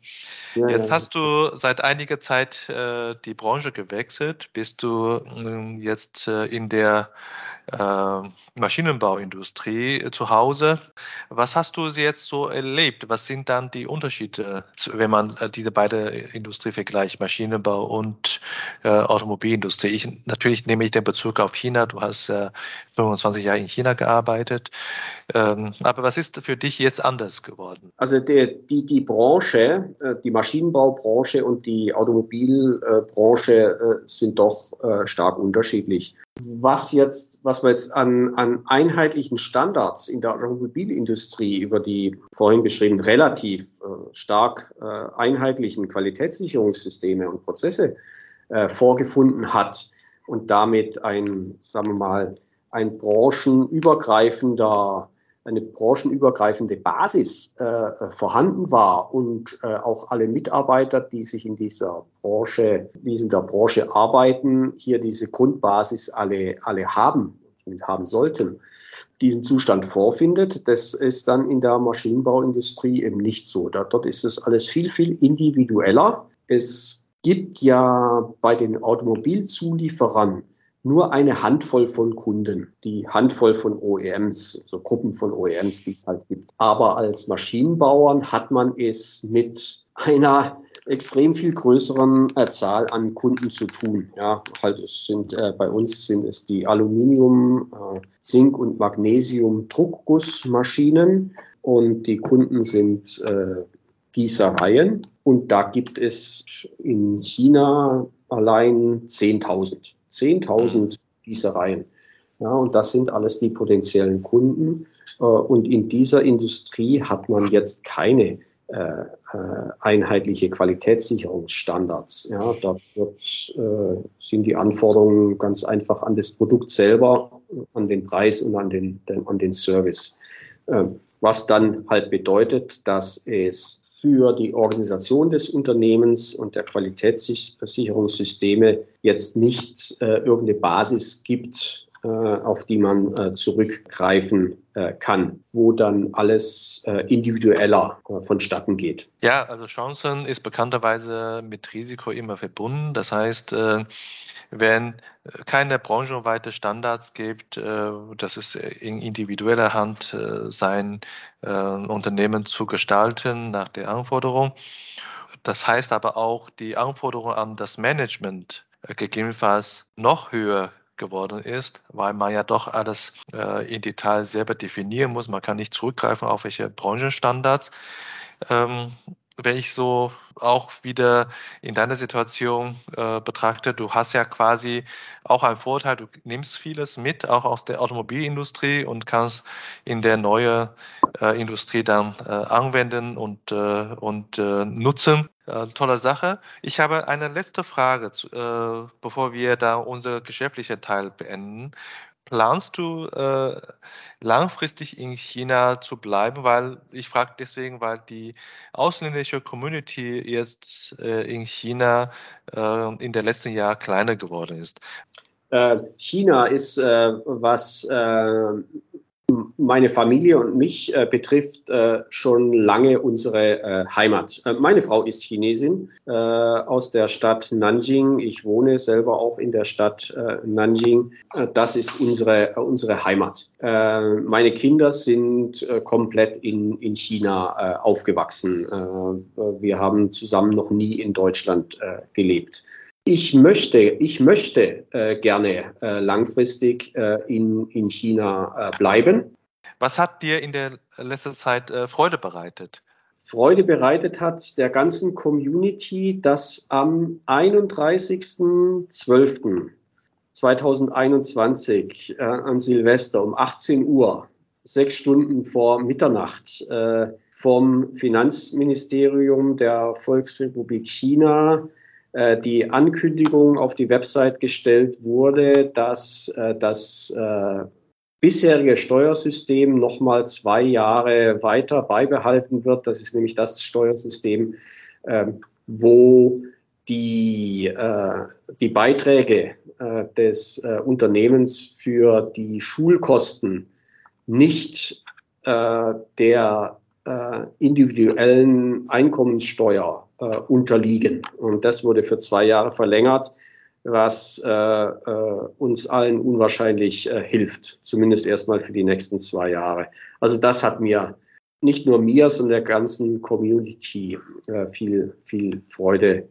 Ja, jetzt ja. hast du seit einiger Zeit äh, die Branche gewechselt. Bist du äh, jetzt äh, in der äh, Maschinenbauindustrie äh, zu Hause. Was hast du jetzt so erlebt? Was sind dann die Unterschiede, wenn man äh, diese beiden Industrie vergleicht, Maschinenbau und äh, Automobilindustrie? Ich, natürlich nehme ich den Bezug auf China. Du hast äh, 25 Jahre in China gearbeitet. Ähm, aber was ist für dich jetzt anders geworden? Also die, die, die Branche, äh, die Maschinenbaubranche und die Automobilbranche sind doch stark unterschiedlich was jetzt, was wir jetzt an, an einheitlichen Standards in der Automobilindustrie über die vorhin beschrieben relativ äh, stark äh, einheitlichen Qualitätssicherungssysteme und Prozesse äh, vorgefunden hat und damit ein, sagen wir mal, ein branchenübergreifender eine branchenübergreifende Basis äh, vorhanden war und äh, auch alle Mitarbeiter, die sich in dieser Branche, die in der Branche arbeiten, hier diese Grundbasis alle, alle haben und haben sollten, diesen Zustand vorfindet. Das ist dann in der Maschinenbauindustrie eben nicht so. Da, dort ist es alles viel, viel individueller. Es gibt ja bei den Automobilzulieferern nur eine Handvoll von Kunden, die Handvoll von OEMs, so Gruppen von OEMs, die es halt gibt. Aber als Maschinenbauern hat man es mit einer extrem viel größeren äh, Zahl an Kunden zu tun. Ja, halt es sind äh, bei uns sind es die Aluminium, äh, Zink und Magnesium Druckgussmaschinen und die Kunden sind äh, Gießereien und da gibt es in China allein 10.000. 10.000 Gießereien. Ja, und das sind alles die potenziellen Kunden. Äh, und in dieser Industrie hat man jetzt keine äh, äh, einheitliche Qualitätssicherungsstandards. Ja, da wird, äh, sind die Anforderungen ganz einfach an das Produkt selber, an den Preis und an den, den an den Service. Äh, was dann halt bedeutet, dass es für die Organisation des Unternehmens und der Qualitätssicherungssysteme jetzt nicht äh, irgendeine Basis gibt, auf die man äh, zurückgreifen äh, kann, wo dann alles äh, individueller äh, vonstatten geht. Ja, also Chancen ist bekannterweise mit Risiko immer verbunden. Das heißt, wenn keine branchenweite Standards gibt, dass es in individueller Hand sein Unternehmen zu gestalten nach der Anforderung. Das heißt aber auch, die Anforderungen an das Management gegebenenfalls noch höher geworden ist, weil man ja doch alles äh, in Detail selber definieren muss. Man kann nicht zurückgreifen auf welche Branchenstandards. Ähm, wenn ich so auch wieder in deiner Situation äh, betrachte, du hast ja quasi auch einen Vorteil, du nimmst vieles mit, auch aus der Automobilindustrie und kannst in der neuen äh, Industrie dann äh, anwenden und, äh, und äh, nutzen. Äh, tolle Sache. Ich habe eine letzte Frage, bevor wir da unser geschäftlicher Teil beenden. Planst du äh, langfristig in China zu bleiben? Weil ich frage deswegen, weil die ausländische Community jetzt äh, in China äh, in den letzten Jahren kleiner geworden ist. Äh, China ist, äh, was äh, meine Familie und mich äh, betrifft äh, schon lange unsere äh, Heimat. Äh, meine Frau ist Chinesin äh, aus der Stadt Nanjing. Ich wohne selber auch in der Stadt äh, Nanjing. das ist unsere, unsere Heimat. meine Kinder sind komplett in, in China aufgewachsen. wir haben zusammen noch nie in Deutschland gelebt. Ich möchte, ich möchte äh, gerne äh, langfristig äh, in, in China äh, bleiben. Was hat dir in der letzten Zeit äh, Freude bereitet? Freude bereitet hat der ganzen Community, dass am 31.12.2021 äh, an Silvester um 18 Uhr, sechs Stunden vor Mitternacht, vom Finanzministerium der Volksrepublik China äh, die Ankündigung auf die Website gestellt wurde, dass äh, das äh, bisherige Steuersystem nochmal zwei Jahre weiter beibehalten wird. Das ist nämlich das Steuersystem, ähm, wo die, die Beiträge des Unternehmens für die Schulkosten nicht der individuellen Einkommenssteuer äh, unterliegen. Und das wurde für zwei Jahre verlängert, was äh, äh, uns allen unwahrscheinlich äh, hilft, zumindest erstmal für die nächsten zwei Jahre. Also das hat mir nicht nur mir, sondern der ganzen Community äh, viel, viel Freude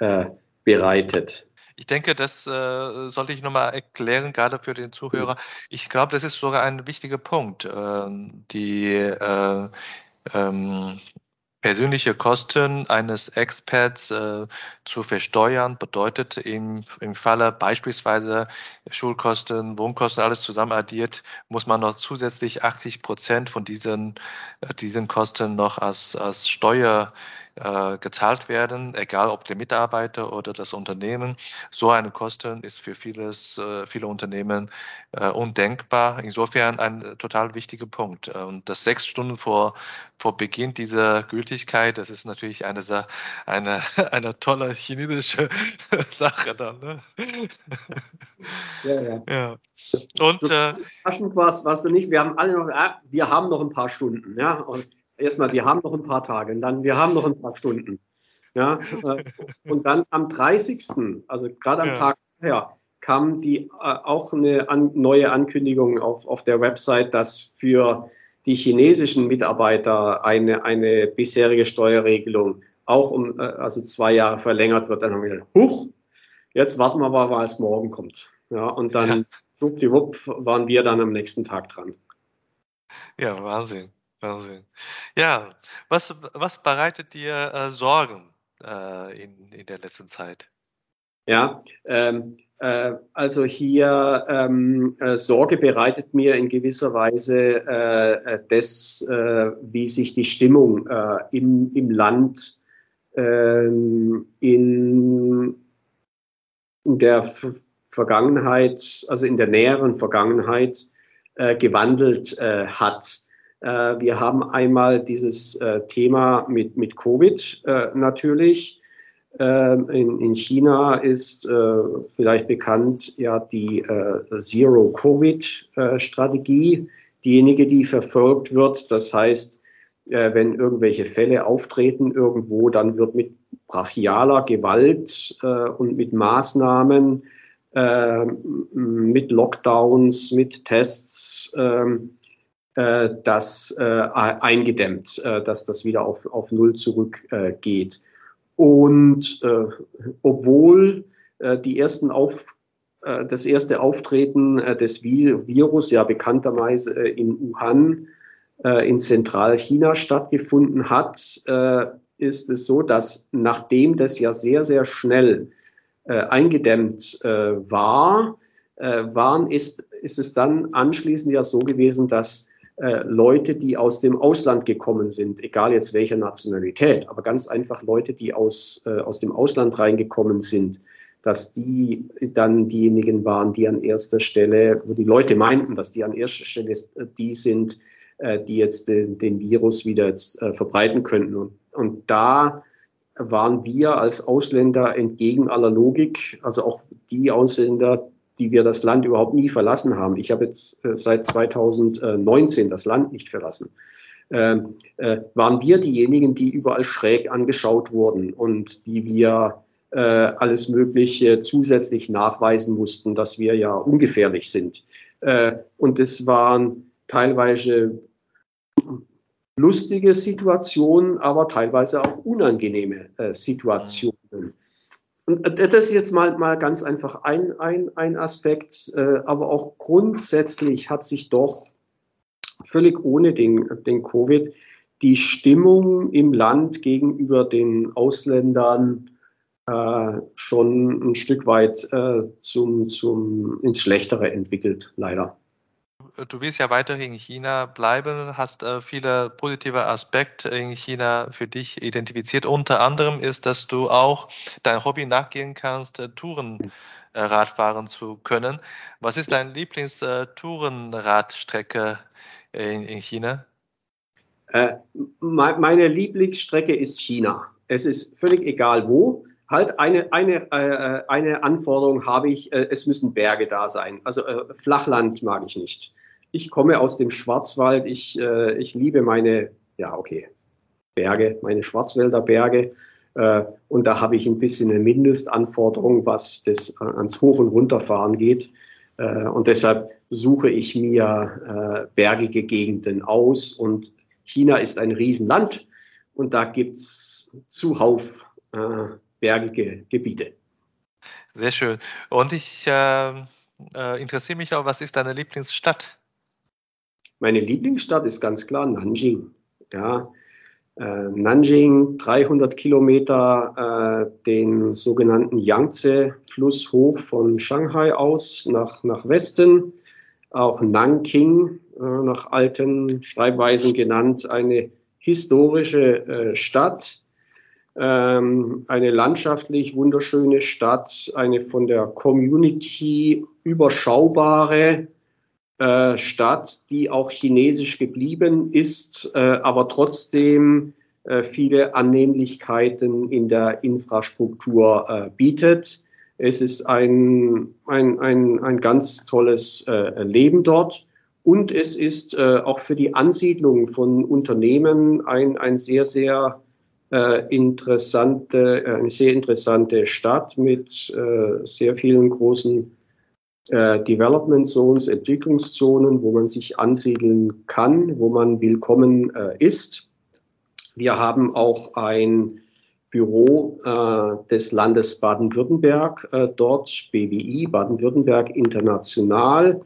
äh, bereitet. Ich denke, das äh, sollte ich nochmal erklären, gerade für den Zuhörer. Ich glaube, das ist sogar ein wichtiger Punkt. Ähm, die äh, ähm, Persönliche Kosten eines Experts äh, zu versteuern bedeutet im, im Falle beispielsweise Schulkosten, Wohnkosten, alles zusammen addiert, muss man noch zusätzlich 80 Prozent von diesen, äh, diesen Kosten noch als, als Steuer äh, gezahlt werden, egal ob der Mitarbeiter oder das Unternehmen. So eine Kosten ist für vieles, äh, viele Unternehmen äh, undenkbar. Insofern ein total wichtiger Punkt. Und das sechs Stunden vor, vor Beginn dieser Gültigkeit, das ist natürlich eine, eine, eine tolle chinesische Sache dann. Ne? Ja, ja. ja. Und äh, was, was du nicht, wir haben alle noch, wir haben noch ein paar Stunden, ja. Und erstmal, wir haben noch ein paar Tage und dann, wir haben noch ein paar Stunden. Ja, äh, und dann am 30., also gerade am ja. Tag vorher, kam die äh, auch eine an, neue Ankündigung auf, auf der Website, dass für die chinesischen Mitarbeiter eine, eine bisherige Steuerregelung auch um äh, also zwei Jahre verlängert wird. Dann haben wir gedacht, huch, jetzt warten wir mal, was morgen kommt. Ja, und dann, ja. schwuppdiwupp, waren wir dann am nächsten Tag dran. Ja, Wahnsinn. Wahnsinn. Ja, was, was bereitet dir äh, Sorgen äh, in, in der letzten Zeit? Ja, ähm, äh, also hier ähm, äh, Sorge bereitet mir in gewisser Weise äh, äh, das, wie sich die Stimmung im, im Land ähm, in, in der Vergangenheit, also in der näheren Vergangenheit gewandelt hat. Äh, wir haben einmal dieses äh, Thema mit, mit Covid äh, natürlich. Ähm, in, in China ist vielleicht bekannt ja die Zero-Covid-Strategie, diejenige, die verfolgt wird. Das heißt, wenn irgendwelche Fälle auftreten irgendwo, dann wird mit brachialer Gewalt und mit Maßnahmen, mit Lockdowns, mit Tests, ähm, äh, das äh, eingedämmt, äh, dass das wieder auf, auf Null zurückgeht. Äh, und äh, obwohl äh, die ersten auf, das erste Auftreten des Virus ja bekannterweise in Wuhan in Zentralchina stattgefunden hat, ist es so, dass nachdem das ja sehr, sehr schnell eingedämmt war, waren, ist, ist es dann anschließend ja so gewesen, dass äh, Leute, die aus dem Ausland gekommen sind, egal jetzt welcher Nationalität, aber ganz einfach Leute, die aus, äh, aus dem Ausland reingekommen sind, dass die dann diejenigen waren, die an erster Stelle, wo die Leute meinten, dass die an erster Stelle die sind, äh, die jetzt den, den Virus wieder jetzt, äh, verbreiten könnten. Und, und da waren wir als Ausländer entgegen aller Logik, also auch die Ausländer, die wir das Land überhaupt nie verlassen haben. Ich habe jetzt äh, seit 2019 das Land nicht verlassen. Ähm, äh, waren wir diejenigen, die überall schräg angeschaut wurden und die wir äh, alles Mögliche zusätzlich nachweisen mussten, dass wir ja ungefährlich sind. Äh, und es waren teilweise lustige Situationen, aber teilweise auch unangenehme äh, Situationen. Und äh, das ist jetzt mal, mal ganz einfach ein, ein, ein Aspekt, äh, aber auch grundsätzlich hat sich doch völlig ohne den, den Covid die Stimmung im Land gegenüber den Ausländern äh, schon ein Stück weit äh, zum, zum, ins Schlechtere entwickelt, leider du willst ja weiterhin in China bleiben, hast äh, viele positive Aspekte in China für dich identifiziert. Unter anderem ist, dass du auch dein Hobby nachgehen kannst, äh, Tourenrad fahren zu können. Was ist deine Lieblingstourenradstrecke äh, in, in China? Äh, meine Lieblingsstrecke ist China. Es ist völlig egal wo. Halt eine, eine, äh, eine Anforderung habe ich, äh, es müssen Berge da sein. Also äh, Flachland mag ich nicht. Ich komme aus dem Schwarzwald. Ich, äh, ich liebe meine, ja, okay, Berge, meine Schwarzwälder Berge. Äh, und da habe ich ein bisschen eine Mindestanforderung, was das ans Hoch- und Runterfahren geht. Äh, und deshalb suche ich mir äh, bergige Gegenden aus. Und China ist ein Riesenland und da gibt's zuhauf äh, bergige Gebiete. Sehr schön. Und ich äh, äh, interessiere mich auch, was ist deine Lieblingsstadt? Meine Lieblingsstadt ist ganz klar Nanjing. Ja, äh, Nanjing, 300 Kilometer äh, den sogenannten Yangtze-Fluss hoch von Shanghai aus nach, nach Westen. Auch Nanking, äh, nach alten Schreibweisen genannt, eine historische äh, Stadt, ähm, eine landschaftlich wunderschöne Stadt, eine von der Community überschaubare äh, Stadt, die auch chinesisch geblieben ist, äh, aber trotzdem äh, viele Annehmlichkeiten in der Infrastruktur äh, bietet. Es ist ein, ein, ein, ein ganz tolles äh, Leben dort. Und es ist auch für die Ansiedlung von Unternehmen ein, ein sehr, sehr interessante, eine sehr interessante Stadt mit sehr vielen großen äh, Development Zones, Entwicklungszonen, wo man sich ansiedeln kann, wo man willkommen äh, ist. Wir haben auch ein Büro äh, des Landes Baden-Württemberg äh, dort, BWI, Baden-Württemberg International,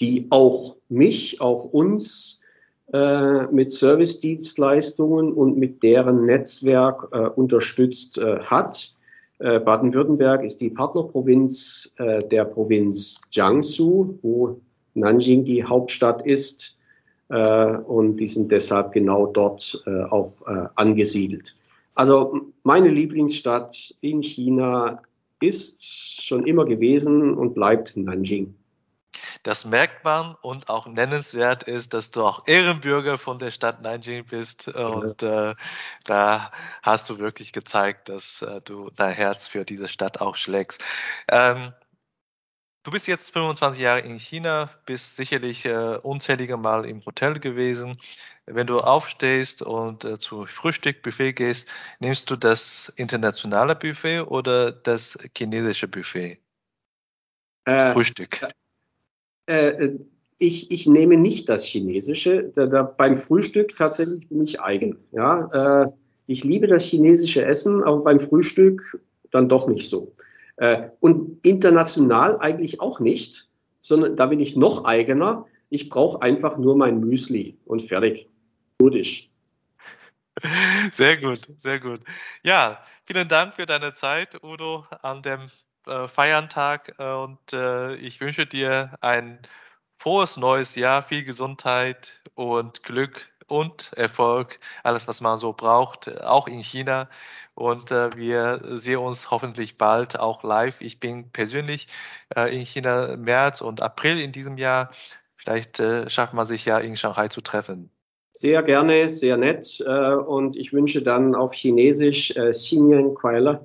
die auch mich, auch uns äh, mit Service-Dienstleistungen und mit deren Netzwerk äh, unterstützt äh, hat. Äh, Baden-Württemberg ist die Partnerprovinz äh, der Provinz Jiangsu, wo Nanjing die Hauptstadt ist. Äh, und die sind deshalb genau dort auch angesiedelt. Also meine Lieblingsstadt in China ist schon immer gewesen und bleibt Nanjing. Das merkt man und auch nennenswert ist, dass du auch Ehrenbürger von der Stadt Nanjing bist. Und äh, da hast du wirklich gezeigt, dass äh, du dein Herz für diese Stadt auch schlägst. Ähm, Du bist jetzt 25 Jahre in China, bist sicherlich äh, unzählige Mal im Hotel gewesen. Wenn du aufstehst und äh, zu Frühstückbuffet gehst, nimmst du das internationale Buffet oder das chinesische Buffet? Äh, Frühstück. Äh, äh, ich, ich nehme nicht das Chinesische. Da, da, beim Frühstück tatsächlich bin ich eigen. Ja, äh, ich liebe das chinesische Essen, aber beim Frühstück dann doch nicht so. Äh, und international eigentlich auch nicht, sondern da bin ich noch eigener. Ich brauche einfach nur mein Müsli und fertig. Ist. Sehr gut, sehr gut. Ja, vielen Dank für deine Zeit, Udo, an dem äh, Feiertag äh, und äh, ich wünsche dir ein frohes neues Jahr, viel Gesundheit und Glück und Erfolg, alles, was man so braucht, auch in China. Und äh, wir sehen uns hoffentlich bald auch live. Ich bin persönlich äh, in China März und April in diesem Jahr. Vielleicht äh, schafft man sich ja in Shanghai zu treffen. Sehr gerne, sehr nett. Äh, und ich wünsche dann auf Chinesisch äh, Xinyan Kuala.